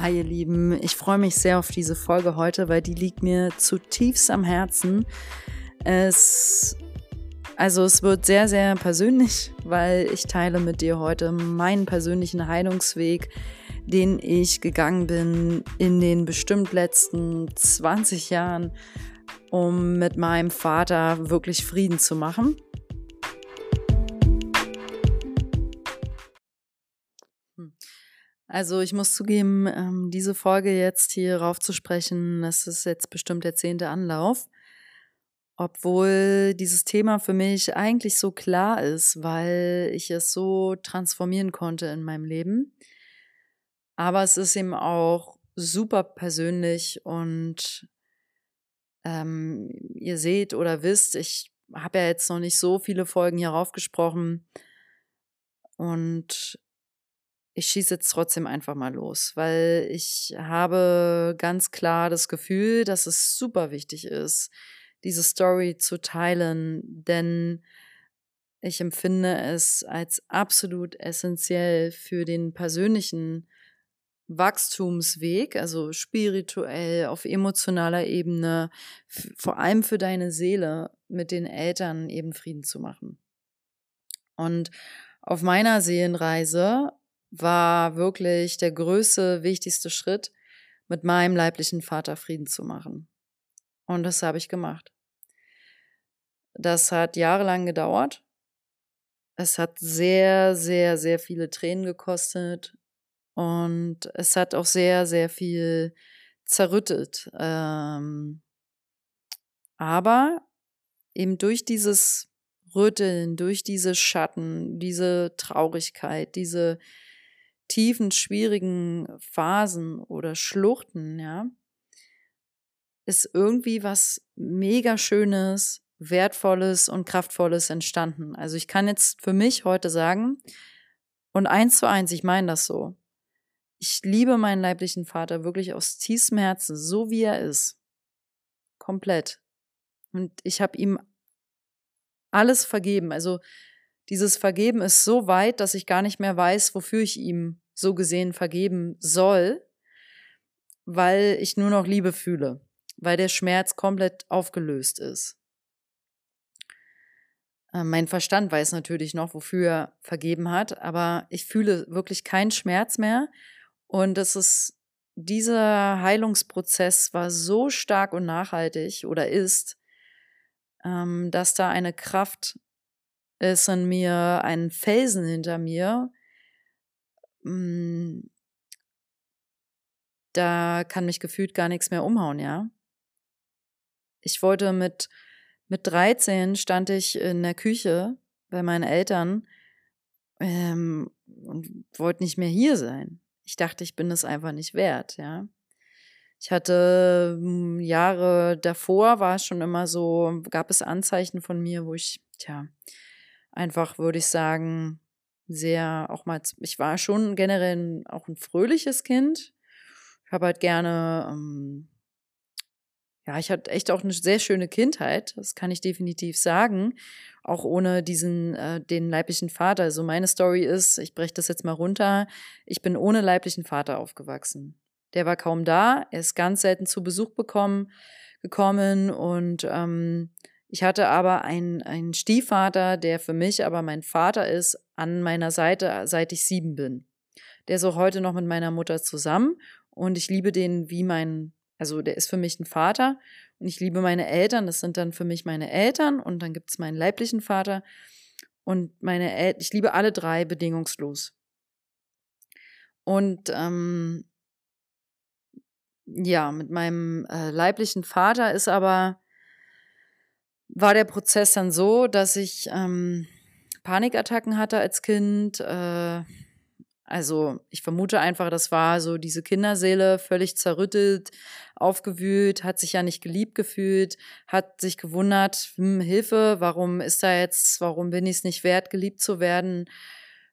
Hi ihr Lieben, ich freue mich sehr auf diese Folge heute, weil die liegt mir zutiefst am Herzen. Es also es wird sehr sehr persönlich, weil ich teile mit dir heute meinen persönlichen Heilungsweg, den ich gegangen bin in den bestimmt letzten 20 Jahren, um mit meinem Vater wirklich Frieden zu machen. Also ich muss zugeben, ähm, diese Folge jetzt hier raufzusprechen, das ist jetzt bestimmt der zehnte Anlauf. Obwohl dieses Thema für mich eigentlich so klar ist, weil ich es so transformieren konnte in meinem Leben. Aber es ist eben auch super persönlich und ähm, ihr seht oder wisst, ich habe ja jetzt noch nicht so viele Folgen hierauf gesprochen. Und ich schieße jetzt trotzdem einfach mal los, weil ich habe ganz klar das Gefühl, dass es super wichtig ist, diese Story zu teilen, denn ich empfinde es als absolut essentiell für den persönlichen Wachstumsweg, also spirituell, auf emotionaler Ebene, vor allem für deine Seele, mit den Eltern eben Frieden zu machen. Und auf meiner Seelenreise war wirklich der größte, wichtigste Schritt, mit meinem leiblichen Vater Frieden zu machen. Und das habe ich gemacht. Das hat jahrelang gedauert. Es hat sehr, sehr, sehr viele Tränen gekostet. Und es hat auch sehr, sehr viel zerrüttet. Ähm, aber eben durch dieses Rütteln, durch diese Schatten, diese Traurigkeit, diese tiefen, schwierigen Phasen oder Schluchten, ja, ist irgendwie was mega Schönes, Wertvolles und Kraftvolles entstanden. Also ich kann jetzt für mich heute sagen, und eins zu eins, ich meine das so. Ich liebe meinen leiblichen Vater wirklich aus tiefstem Herzen, so wie er ist. Komplett. Und ich habe ihm alles vergeben. Also dieses Vergeben ist so weit, dass ich gar nicht mehr weiß, wofür ich ihm so gesehen vergeben soll, weil ich nur noch Liebe fühle, weil der Schmerz komplett aufgelöst ist. Äh, mein Verstand weiß natürlich noch, wofür er vergeben hat, aber ich fühle wirklich keinen Schmerz mehr. Und es ist, dieser Heilungsprozess war so stark und nachhaltig oder ist, ähm, dass da eine Kraft ist in mir, ein Felsen hinter mir. Mm, da kann mich gefühlt gar nichts mehr umhauen, ja. Ich wollte mit, mit 13 stand ich in der Küche bei meinen Eltern ähm, und wollte nicht mehr hier sein. Ich dachte, ich bin es einfach nicht wert, ja. Ich hatte hm, Jahre davor war es schon immer so, gab es Anzeichen von mir, wo ich, tja, einfach würde ich sagen, sehr auch mal, ich war schon generell auch ein fröhliches Kind. Ich habe halt gerne, ähm, ja, ich hatte echt auch eine sehr schöne Kindheit, das kann ich definitiv sagen, auch ohne diesen, äh, den leiblichen Vater. Also meine Story ist, ich breche das jetzt mal runter, ich bin ohne leiblichen Vater aufgewachsen. Der war kaum da, er ist ganz selten zu Besuch bekommen, gekommen und ähm, ich hatte aber einen, einen Stiefvater, der für mich aber mein Vater ist, an meiner Seite, seit ich sieben bin. Der ist auch heute noch mit meiner Mutter zusammen und ich liebe den wie mein, also der ist für mich ein Vater und ich liebe meine Eltern, das sind dann für mich meine Eltern und dann gibt es meinen leiblichen Vater und meine Eltern, ich liebe alle drei bedingungslos. Und ähm, ja, mit meinem äh, leiblichen Vater ist aber war der Prozess dann so, dass ich ähm, Panikattacken hatte als Kind. Äh, also ich vermute einfach, das war so diese Kinderseele völlig zerrüttelt, aufgewühlt, hat sich ja nicht geliebt gefühlt, hat sich gewundert, hm, Hilfe, warum ist da jetzt, warum bin ich es nicht wert, geliebt zu werden?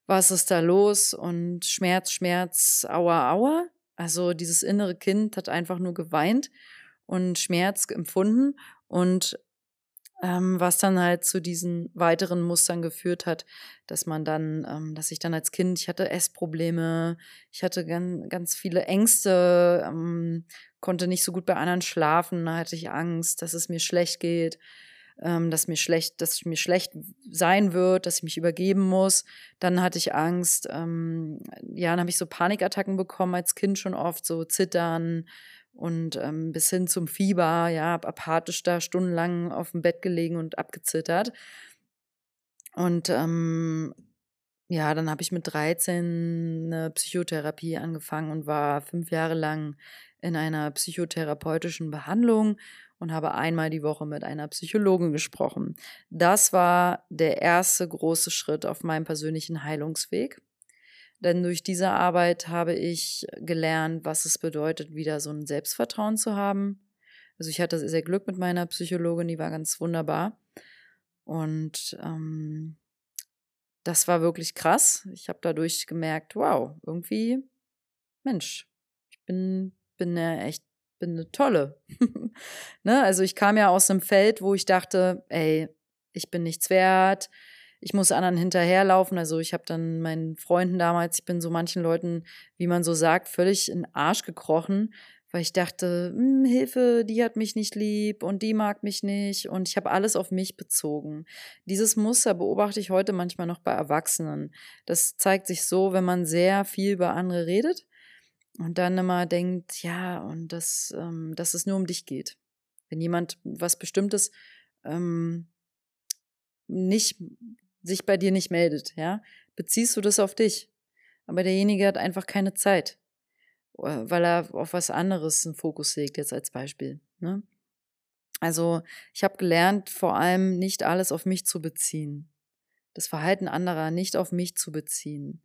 Was ist da los? Und Schmerz, Schmerz, aua, aua. Also dieses innere Kind hat einfach nur geweint und Schmerz empfunden und ähm, was dann halt zu diesen weiteren Mustern geführt hat, dass man dann, ähm, dass ich dann als Kind, ich hatte Essprobleme, ich hatte ganz, ganz viele Ängste, ähm, konnte nicht so gut bei anderen schlafen, da hatte ich Angst, dass es mir schlecht geht, ähm, dass mir schlecht, dass mir schlecht sein wird, dass ich mich übergeben muss. Dann hatte ich Angst, ähm, ja, dann habe ich so Panikattacken bekommen als Kind schon oft, so Zittern, und ähm, bis hin zum Fieber, ja, hab apathisch da stundenlang auf dem Bett gelegen und abgezittert. Und ähm, ja, dann habe ich mit 13 eine Psychotherapie angefangen und war fünf Jahre lang in einer psychotherapeutischen Behandlung und habe einmal die Woche mit einer Psychologin gesprochen. Das war der erste große Schritt auf meinem persönlichen Heilungsweg. Denn durch diese Arbeit habe ich gelernt, was es bedeutet, wieder so ein Selbstvertrauen zu haben. Also ich hatte sehr Glück mit meiner Psychologin, die war ganz wunderbar. Und ähm, das war wirklich krass. Ich habe dadurch gemerkt, wow, irgendwie, Mensch, ich bin, bin ja echt, bin eine tolle. ne? Also ich kam ja aus einem Feld, wo ich dachte, ey, ich bin nichts wert, ich muss anderen hinterherlaufen. Also ich habe dann meinen Freunden damals, ich bin so manchen Leuten, wie man so sagt, völlig in den Arsch gekrochen, weil ich dachte, hm, Hilfe, die hat mich nicht lieb und die mag mich nicht und ich habe alles auf mich bezogen. Dieses Muster beobachte ich heute manchmal noch bei Erwachsenen. Das zeigt sich so, wenn man sehr viel über andere redet und dann immer denkt, ja, und das, ähm, dass es nur um dich geht. Wenn jemand was Bestimmtes ähm, nicht sich bei dir nicht meldet, ja, beziehst du das auf dich. Aber derjenige hat einfach keine Zeit, äh, weil er auf was anderes einen Fokus legt, jetzt als Beispiel. Ne? Also ich habe gelernt, vor allem nicht alles auf mich zu beziehen. Das Verhalten anderer nicht auf mich zu beziehen.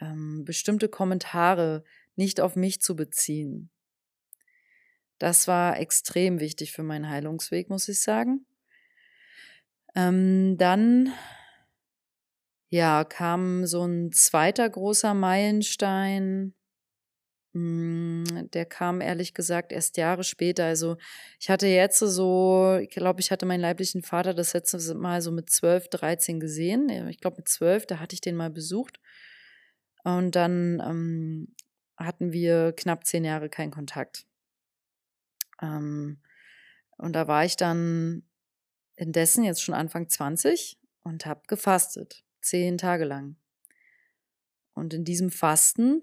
Ähm, bestimmte Kommentare nicht auf mich zu beziehen. Das war extrem wichtig für meinen Heilungsweg, muss ich sagen. Ähm, dann ja, kam so ein zweiter großer Meilenstein. Hm, der kam ehrlich gesagt erst Jahre später. Also ich hatte jetzt so, ich glaube, ich hatte meinen leiblichen Vater das letzte Mal so mit 12, 13 gesehen. Ich glaube mit 12, da hatte ich den mal besucht. Und dann ähm, hatten wir knapp zehn Jahre keinen Kontakt. Ähm, und da war ich dann indessen jetzt schon Anfang 20 und habe gefastet zehn Tage lang. Und in diesem Fasten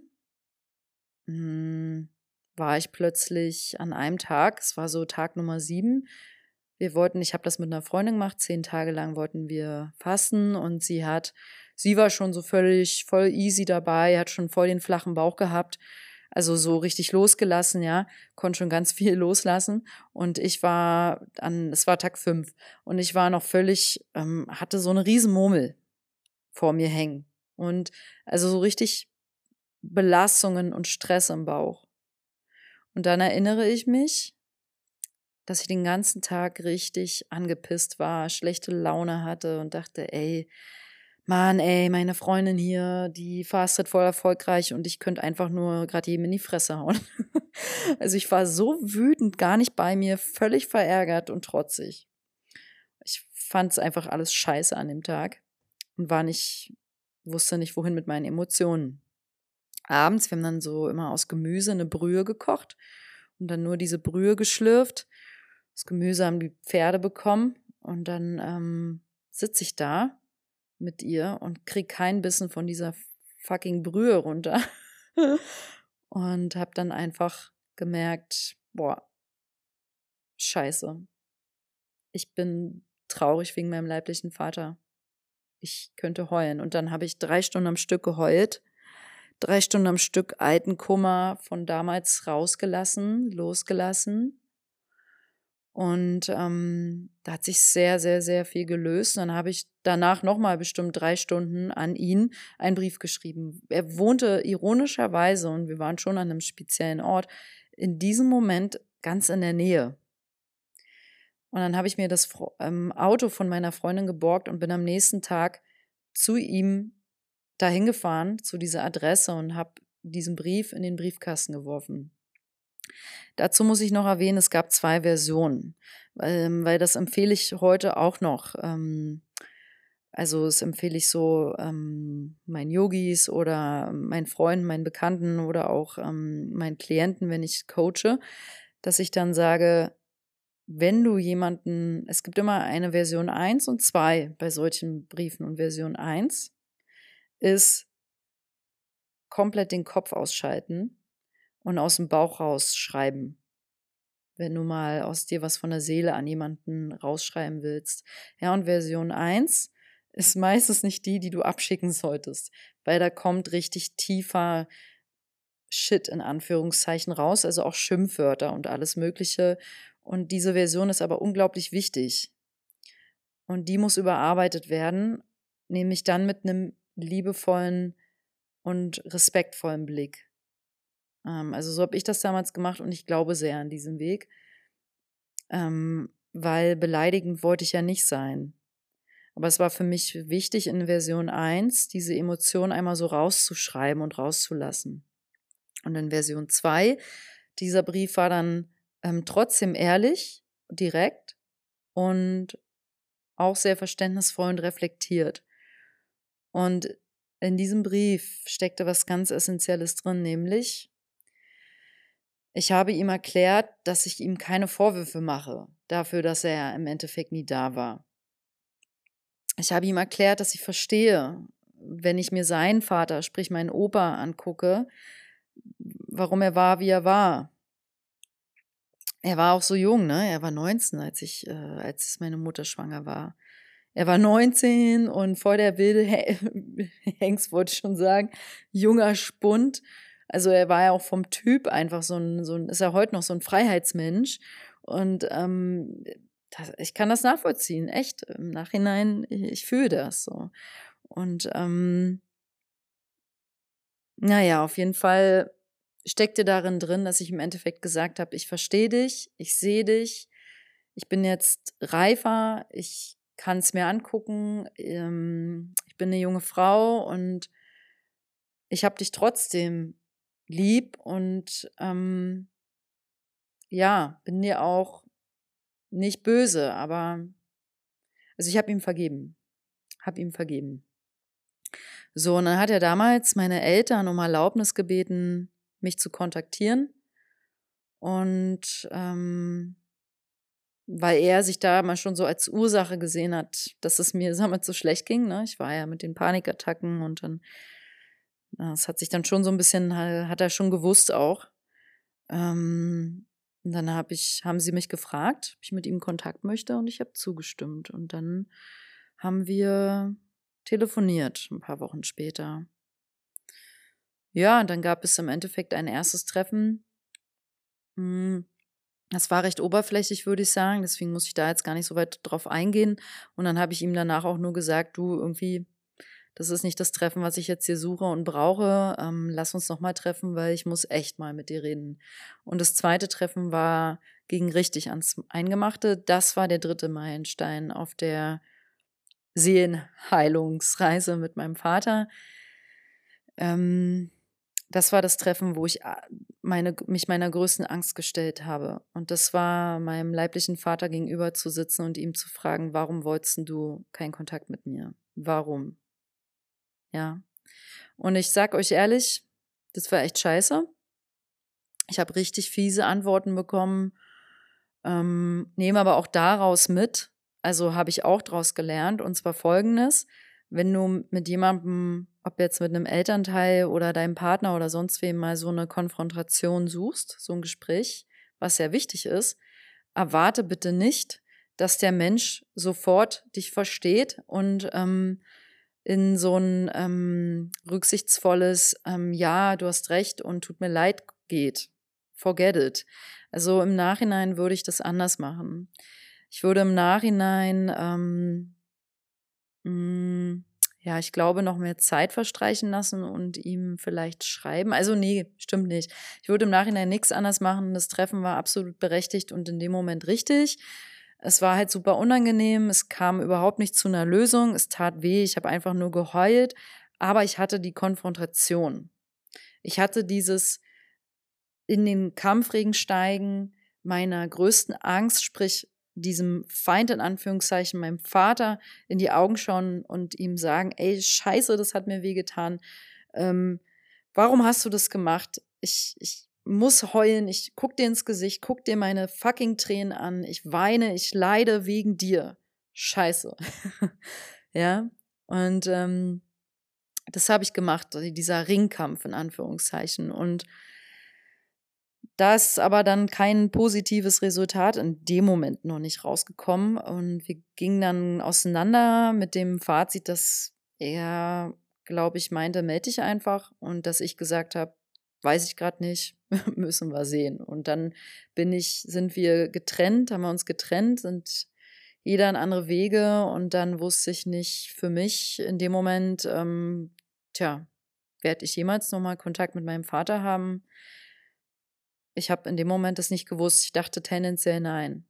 mh, hm, war ich plötzlich an einem Tag, es war so Tag Nummer sieben, wir wollten, ich habe das mit einer Freundin gemacht, zehn Tage lang wollten wir fasten und sie hat, sie war schon so völlig voll easy dabei, hat schon voll den flachen Bauch gehabt, also so richtig losgelassen, ja, konnte schon ganz viel loslassen. Und ich war an, es war Tag fünf und ich war noch völlig, ähm, hatte so eine riesen Murmel, vor mir hängen. Und also so richtig Belastungen und Stress im Bauch. Und dann erinnere ich mich, dass ich den ganzen Tag richtig angepisst war, schlechte Laune hatte und dachte, ey, Mann, ey, meine Freundin hier, die fastet voll erfolgreich und ich könnte einfach nur gerade jedem in die Fresse hauen. also ich war so wütend, gar nicht bei mir, völlig verärgert und trotzig. Ich fand es einfach alles scheiße an dem Tag und war nicht, wusste nicht, wohin mit meinen Emotionen. Abends, wir haben dann so immer aus Gemüse eine Brühe gekocht und dann nur diese Brühe geschlürft. Das Gemüse haben die Pferde bekommen und dann ähm, sitze ich da mit ihr und krieg keinen Bissen von dieser fucking Brühe runter. und habe dann einfach gemerkt, boah, scheiße. Ich bin traurig wegen meinem leiblichen Vater ich könnte heulen. Und dann habe ich drei Stunden am Stück geheult, drei Stunden am Stück alten Kummer von damals rausgelassen, losgelassen. Und ähm, da hat sich sehr, sehr, sehr viel gelöst. dann habe ich danach nochmal bestimmt drei Stunden an ihn einen Brief geschrieben. Er wohnte ironischerweise, und wir waren schon an einem speziellen Ort, in diesem Moment ganz in der Nähe. Und dann habe ich mir das ähm, Auto von meiner Freundin geborgt und bin am nächsten Tag zu ihm dahin gefahren, zu dieser Adresse und habe diesen Brief in den Briefkasten geworfen. Dazu muss ich noch erwähnen, es gab zwei Versionen, ähm, weil das empfehle ich heute auch noch. Ähm, also das empfehle ich so ähm, meinen Yogis oder meinen Freunden, meinen Bekannten oder auch ähm, meinen Klienten, wenn ich coache, dass ich dann sage, wenn du jemanden, es gibt immer eine Version 1 und 2 bei solchen Briefen und Version 1 ist komplett den Kopf ausschalten und aus dem Bauch rausschreiben. Wenn du mal aus dir was von der Seele an jemanden rausschreiben willst. Ja, und Version 1 ist meistens nicht die, die du abschicken solltest, weil da kommt richtig tiefer Shit in Anführungszeichen raus, also auch Schimpfwörter und alles Mögliche. Und diese Version ist aber unglaublich wichtig. Und die muss überarbeitet werden, nämlich dann mit einem liebevollen und respektvollen Blick. Ähm, also so habe ich das damals gemacht und ich glaube sehr an diesem Weg, ähm, weil beleidigend wollte ich ja nicht sein. Aber es war für mich wichtig, in Version 1 diese Emotion einmal so rauszuschreiben und rauszulassen. Und in Version 2, dieser Brief war dann ähm, trotzdem ehrlich, direkt und auch sehr verständnisvoll und reflektiert. Und in diesem Brief steckte was ganz Essentielles drin, nämlich ich habe ihm erklärt, dass ich ihm keine Vorwürfe mache dafür, dass er im Endeffekt nie da war. Ich habe ihm erklärt, dass ich verstehe, wenn ich mir seinen Vater, sprich meinen Opa, angucke, warum er war, wie er war. Er war auch so jung, ne? Er war 19, als ich, äh, als meine Mutter schwanger war. Er war 19 und vor der wilde Hengst, wollte ich schon sagen, junger Spund. Also er war ja auch vom Typ einfach so ein, so ein ist er heute noch so ein Freiheitsmensch. Und ähm, das, ich kann das nachvollziehen, echt. Im Nachhinein, ich, ich fühle das so. Und ähm, naja, auf jeden Fall steckte darin drin, dass ich im Endeffekt gesagt habe, ich verstehe dich, ich sehe dich, ich bin jetzt reifer, ich kann es mir angucken, ähm, ich bin eine junge Frau und ich habe dich trotzdem lieb und ähm, ja, bin dir auch nicht böse, aber also ich habe ihm vergeben, habe ihm vergeben. So, und dann hat er damals meine Eltern um Erlaubnis gebeten, mich zu kontaktieren. Und ähm, weil er sich da mal schon so als Ursache gesehen hat, dass es mir damit so schlecht ging. Ne? Ich war ja mit den Panikattacken und dann, das hat sich dann schon so ein bisschen, hat er schon gewusst auch. Ähm, und dann hab ich, haben sie mich gefragt, ob ich mit ihm Kontakt möchte und ich habe zugestimmt. Und dann haben wir telefoniert, ein paar Wochen später. Ja, und dann gab es im Endeffekt ein erstes Treffen. Hm, das war recht oberflächlich, würde ich sagen. Deswegen muss ich da jetzt gar nicht so weit drauf eingehen. Und dann habe ich ihm danach auch nur gesagt, du irgendwie, das ist nicht das Treffen, was ich jetzt hier suche und brauche. Ähm, lass uns noch mal treffen, weil ich muss echt mal mit dir reden. Und das zweite Treffen war ging richtig ans Eingemachte. Das war der dritte Meilenstein auf der Seelenheilungsreise mit meinem Vater. Ähm, das war das Treffen, wo ich äh, meine, mich meiner größten Angst gestellt habe. Und das war meinem leiblichen Vater gegenüber zu sitzen und ihm zu fragen, warum wolltest du keinen Kontakt mit mir? Warum? Ja. Und ich sag euch ehrlich, das war echt scheiße. Ich habe richtig fiese Antworten bekommen, ähm, nehme aber auch daraus mit, also habe ich auch daraus gelernt, und zwar folgendes, wenn du mit jemandem ob jetzt mit einem Elternteil oder deinem Partner oder sonst wem mal so eine Konfrontation suchst, so ein Gespräch, was sehr wichtig ist, erwarte bitte nicht, dass der Mensch sofort dich versteht und ähm, in so ein ähm, rücksichtsvolles ähm, Ja, du hast recht und tut mir leid geht. Forget it. Also im Nachhinein würde ich das anders machen. Ich würde im Nachhinein ähm, mh, mm, ja, ich glaube, noch mehr Zeit verstreichen lassen und ihm vielleicht schreiben. Also nee, stimmt nicht. Ich würde im Nachhinein nichts anders machen. Das Treffen war absolut berechtigt und in dem Moment richtig. Es war halt super unangenehm. Es kam überhaupt nicht zu einer Lösung. Es tat weh. Ich habe einfach nur geheult. Aber ich hatte die Konfrontation. Ich hatte dieses, in den Kampfregen steigen, meiner größten Angst, sprich diesem Feind in Anführungszeichen, meinem Vater in die Augen schauen und ihm sagen, ey, scheiße, das hat mir wehgetan. Ähm, warum hast du das gemacht? Ich, ich muss heulen, ich guck dir ins Gesicht, guck dir meine fucking Tränen an, ich weine, ich leide wegen dir. Scheiße. ja, und ähm, das habe ich gemacht, dieser Ringkampf in Anführungszeichen. Und da ist aber dann kein positives Resultat in dem Moment noch nicht rausgekommen. Und wir gingen dann auseinander mit dem Fazit, dass er, glaube ich, meinte, melde dich einfach. Und dass ich gesagt habe, weiß ich gerade nicht, müssen wir sehen. Und dann bin ich, sind wir getrennt, haben wir uns getrennt, sind jeder in andere Wege. Und dann wusste ich nicht für mich in dem Moment, ähm, tja, werde ich jemals nochmal Kontakt mit meinem Vater haben? Ich habe in dem Moment das nicht gewusst. Ich dachte tendenziell nein.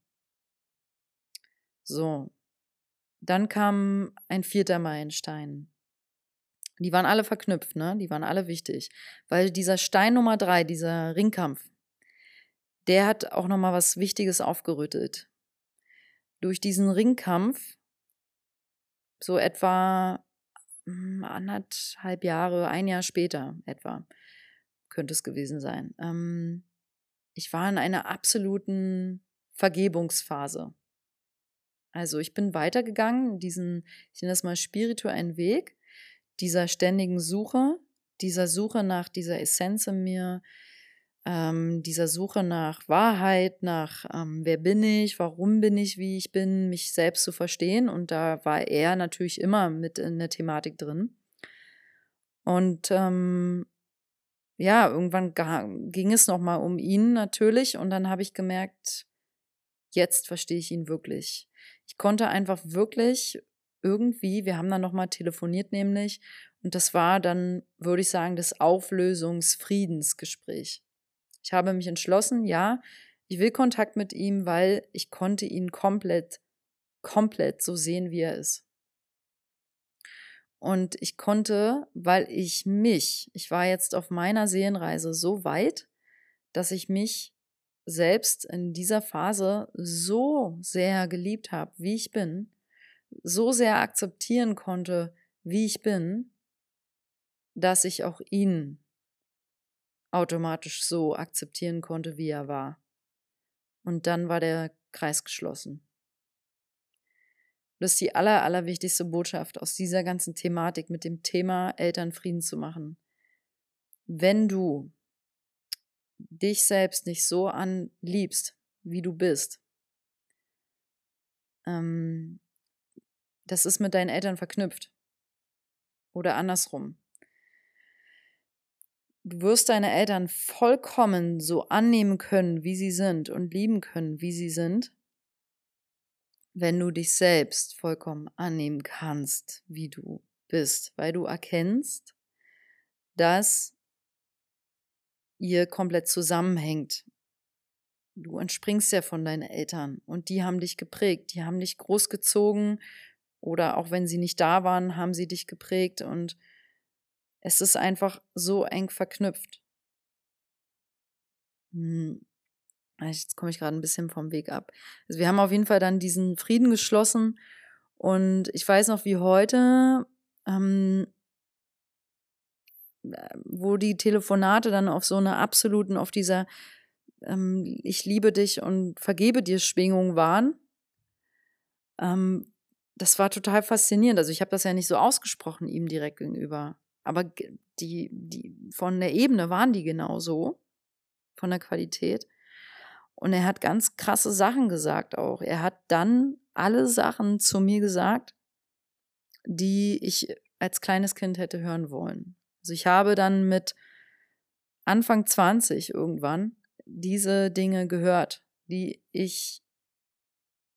So. Dann kam ein vierter Meilenstein. Die waren alle verknüpft, ne? Die waren alle wichtig. Weil dieser Stein Nummer drei, dieser Ringkampf, der hat auch nochmal was Wichtiges aufgerüttelt. Durch diesen Ringkampf, so etwa hm, anderthalb Jahre, ein Jahr später etwa, könnte es gewesen sein, ähm, ich war in einer absoluten Vergebungsphase. Also ich bin weitergegangen, diesen, ich nenne das mal spirituellen Weg, dieser ständigen Suche, dieser Suche nach dieser Essenz in mir, ähm, dieser Suche nach Wahrheit, nach ähm, wer bin ich, warum bin ich, wie ich bin, mich selbst zu verstehen. Und da war er natürlich immer mit in der Thematik drin. Und ähm, ja, irgendwann ging es nochmal um ihn natürlich und dann habe ich gemerkt, jetzt verstehe ich ihn wirklich. Ich konnte einfach wirklich irgendwie, wir haben dann nochmal telefoniert nämlich und das war dann, würde ich sagen, das Auflösungsfriedensgespräch. Ich habe mich entschlossen, ja, ich will Kontakt mit ihm, weil ich konnte ihn komplett, komplett so sehen, wie er ist. Und ich konnte, weil ich mich, ich war jetzt auf meiner Seelenreise so weit, dass ich mich selbst in dieser Phase so sehr geliebt habe, wie ich bin, so sehr akzeptieren konnte, wie ich bin, dass ich auch ihn automatisch so akzeptieren konnte, wie er war. Und dann war der Kreis geschlossen. Das ist die aller, allerwichtigste Botschaft aus dieser ganzen Thematik mit dem Thema Elternfrieden zu machen. Wenn du dich selbst nicht so anliebst, wie du bist, ähm, das ist mit deinen Eltern verknüpft. Oder andersrum. Du wirst deine Eltern vollkommen so annehmen können, wie sie sind und lieben können, wie sie sind, wenn du dich selbst vollkommen annehmen kannst, wie du bist, weil du erkennst, dass ihr komplett zusammenhängt. Du entspringst ja von deinen Eltern und die haben dich geprägt, die haben dich großgezogen oder auch wenn sie nicht da waren, haben sie dich geprägt und es ist einfach so eng verknüpft. Hm. Jetzt komme ich gerade ein bisschen vom Weg ab. Also wir haben auf jeden Fall dann diesen Frieden geschlossen und ich weiß noch wie heute, ähm, wo die Telefonate dann auf so einer absoluten, auf dieser ähm, Ich liebe dich und vergebe dir Schwingung waren. Ähm, das war total faszinierend. Also ich habe das ja nicht so ausgesprochen ihm direkt gegenüber. Aber die, die von der Ebene waren die genau so, von der Qualität. Und er hat ganz krasse Sachen gesagt auch. Er hat dann alle Sachen zu mir gesagt, die ich als kleines Kind hätte hören wollen. Also ich habe dann mit Anfang 20 irgendwann diese Dinge gehört, die ich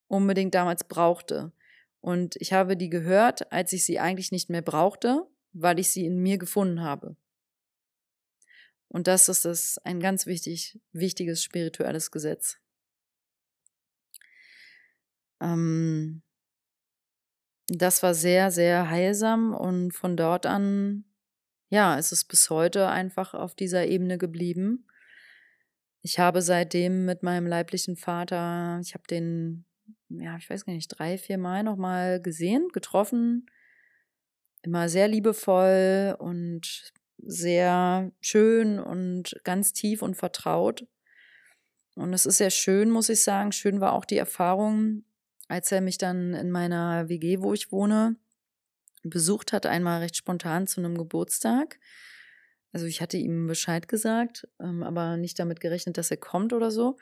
unbedingt damals brauchte. Und ich habe die gehört, als ich sie eigentlich nicht mehr brauchte, weil ich sie in mir gefunden habe. Und das ist das ein ganz wichtig, wichtiges spirituelles Gesetz. Ähm, das war sehr, sehr heilsam und von dort an, ja, ist es bis heute einfach auf dieser Ebene geblieben. Ich habe seitdem mit meinem leiblichen Vater, ich habe den, ja, ich weiß gar nicht, drei, vier Mal nochmal gesehen, getroffen. Immer sehr liebevoll und sehr schön und ganz tief und vertraut. Und es ist sehr schön, muss ich sagen. Schön war auch die Erfahrung, als er mich dann in meiner WG, wo ich wohne, besucht hat, einmal recht spontan zu einem Geburtstag. Also ich hatte ihm Bescheid gesagt, ähm, aber nicht damit gerechnet, dass er kommt oder so.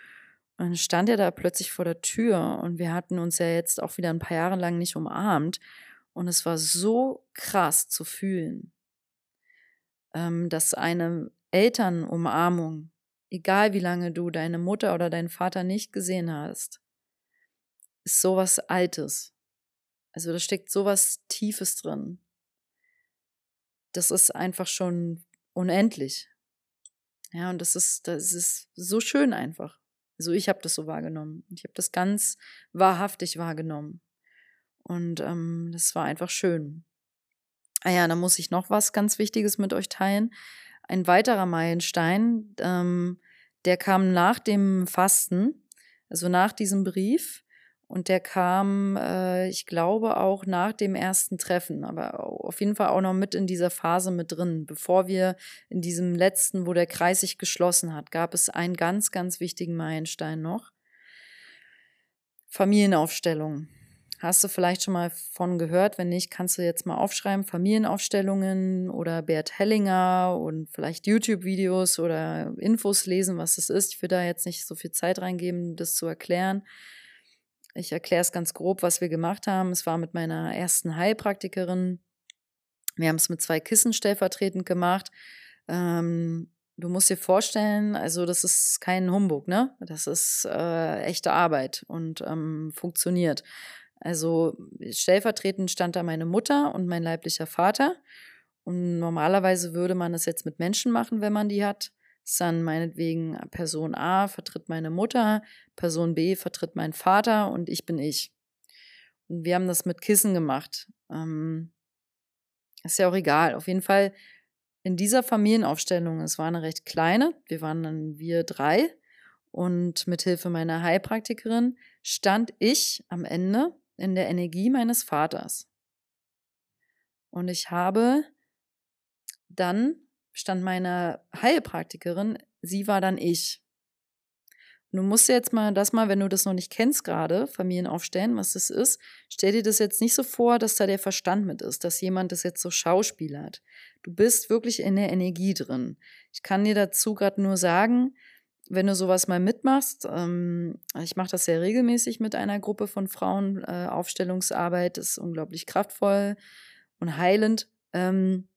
Dann stand er da plötzlich vor der Tür und wir hatten uns ja jetzt auch wieder ein paar Jahre lang nicht umarmt. Und es war so krass zu fühlen, ähm, dass eine Elternumarmung, egal wie lange du deine Mutter oder deinen Vater nicht gesehen hast, ist sowas Altes. Also da steckt sowas Tiefes drin. Das ist einfach schon unendlich. Ja, und das ist, das ist so schön einfach. Also ich habe das so wahrgenommen. Ich habe das ganz wahrhaftig wahrgenommen. Und ähm, das war einfach schön. Ah ja, da muss ich noch was ganz Wichtiges mit euch teilen. Ein weiterer Meilenstein, ähm, der kam nach dem Fasten, also nach diesem Brief. Und der kam, äh, ich glaube, auch nach dem ersten Treffen, aber auf jeden Fall auch noch mit in dieser Phase mit drin. Bevor wir in diesem letzten, wo der Kreis sich geschlossen hat, gab es einen ganz, ganz wichtigen Meilenstein noch. Familienaufstellung. Hast du vielleicht schon mal von gehört? Wenn nicht, kannst du jetzt mal aufschreiben. Familienaufstellungen oder Bert Hellinger und vielleicht YouTube-Videos oder Infos lesen, was das ist. Ich will da jetzt nicht so viel Zeit reingeben, das zu erklären. Ich erkläre es ganz grob, was wir gemacht haben. Es war mit meiner ersten Heilpraktikerin. Wir haben es mit zwei Kissen stellvertretend gemacht. Ähm, du musst dir vorstellen, also das ist kein Humbug, ne? Das ist äh, echte Arbeit und ähm, funktioniert. Also stellvertretend stand da meine Mutter und mein leiblicher Vater. Und normalerweise würde man das jetzt mit Menschen machen, wenn man die hat. ist dann meinetwegen Person A vertritt meine Mutter, Person B vertritt mein Vater und ich bin ich. Und wir haben das mit Kissen gemacht. Ähm, ist ja auch egal. Auf jeden Fall in dieser Familienaufstellung, es war eine recht kleine, wir waren dann wir drei und mit Hilfe meiner Heilpraktikerin stand ich am Ende in der Energie meines Vaters. Und ich habe dann stand meine Heilpraktikerin, sie war dann ich. Du musst jetzt mal das mal, wenn du das noch nicht kennst gerade, Familien aufstellen, was das ist, stell dir das jetzt nicht so vor, dass da der Verstand mit ist, dass jemand das jetzt so schauspielert. Du bist wirklich in der Energie drin. Ich kann dir dazu gerade nur sagen, wenn du sowas mal mitmachst, ähm, ich mache das sehr regelmäßig mit einer Gruppe von Frauen, äh, Aufstellungsarbeit ist unglaublich kraftvoll und heilend. Ähm,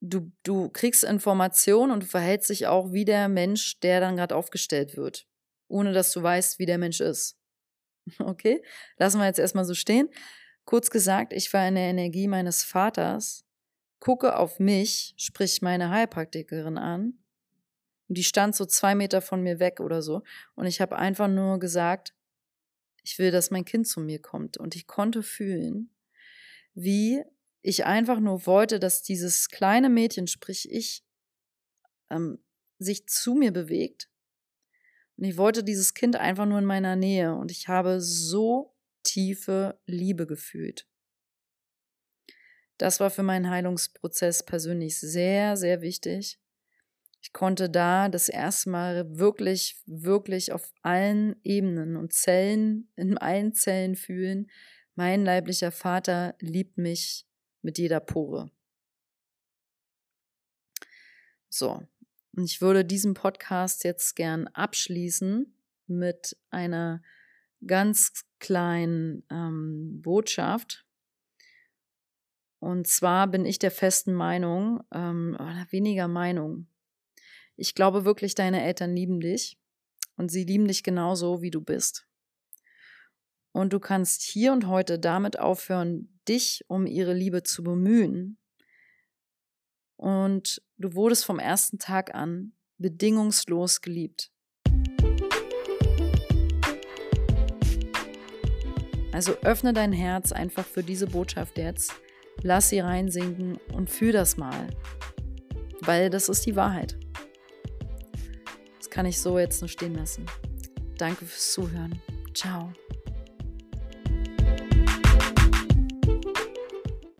du, du kriegst Informationen und du verhältst dich auch wie der Mensch, der dann gerade aufgestellt wird, ohne dass du weißt, wie der Mensch ist. Okay, lassen wir jetzt erstmal so stehen. Kurz gesagt, ich war in der Energie meines Vaters, gucke auf mich, sprich meine Heilpraktikerin an und die stand so zwei Meter von mir weg oder so. Und ich habe einfach nur gesagt, ich will, dass mein Kind zu mir kommt. Und ich konnte fühlen, wie ich einfach nur wollte, dass dieses kleine Mädchen, sprich ich, ähm, sich zu mir bewegt. Und ich wollte dieses Kind einfach nur in meiner Nähe. Und ich habe so tiefe Liebe gefühlt. Das war für meinen Heilungsprozess persönlich sehr, sehr wichtig. Ich konnte da das erste Mal wirklich, wirklich auf allen Ebenen und Zellen, in allen Zellen fühlen, mein leiblicher Vater liebt mich mit jeder Pore. So, und ich würde diesen Podcast jetzt gern abschließen mit einer ganz kleinen ähm, Botschaft. Und zwar bin ich der festen Meinung, ähm, oder weniger Meinung, ich glaube wirklich, deine Eltern lieben dich und sie lieben dich genauso, wie du bist. Und du kannst hier und heute damit aufhören, dich um ihre Liebe zu bemühen. Und du wurdest vom ersten Tag an bedingungslos geliebt. Also öffne dein Herz einfach für diese Botschaft jetzt. Lass sie reinsinken und fühl das mal. Weil das ist die Wahrheit. Kann ich so jetzt nur stehen lassen. Danke fürs Zuhören. Ciao.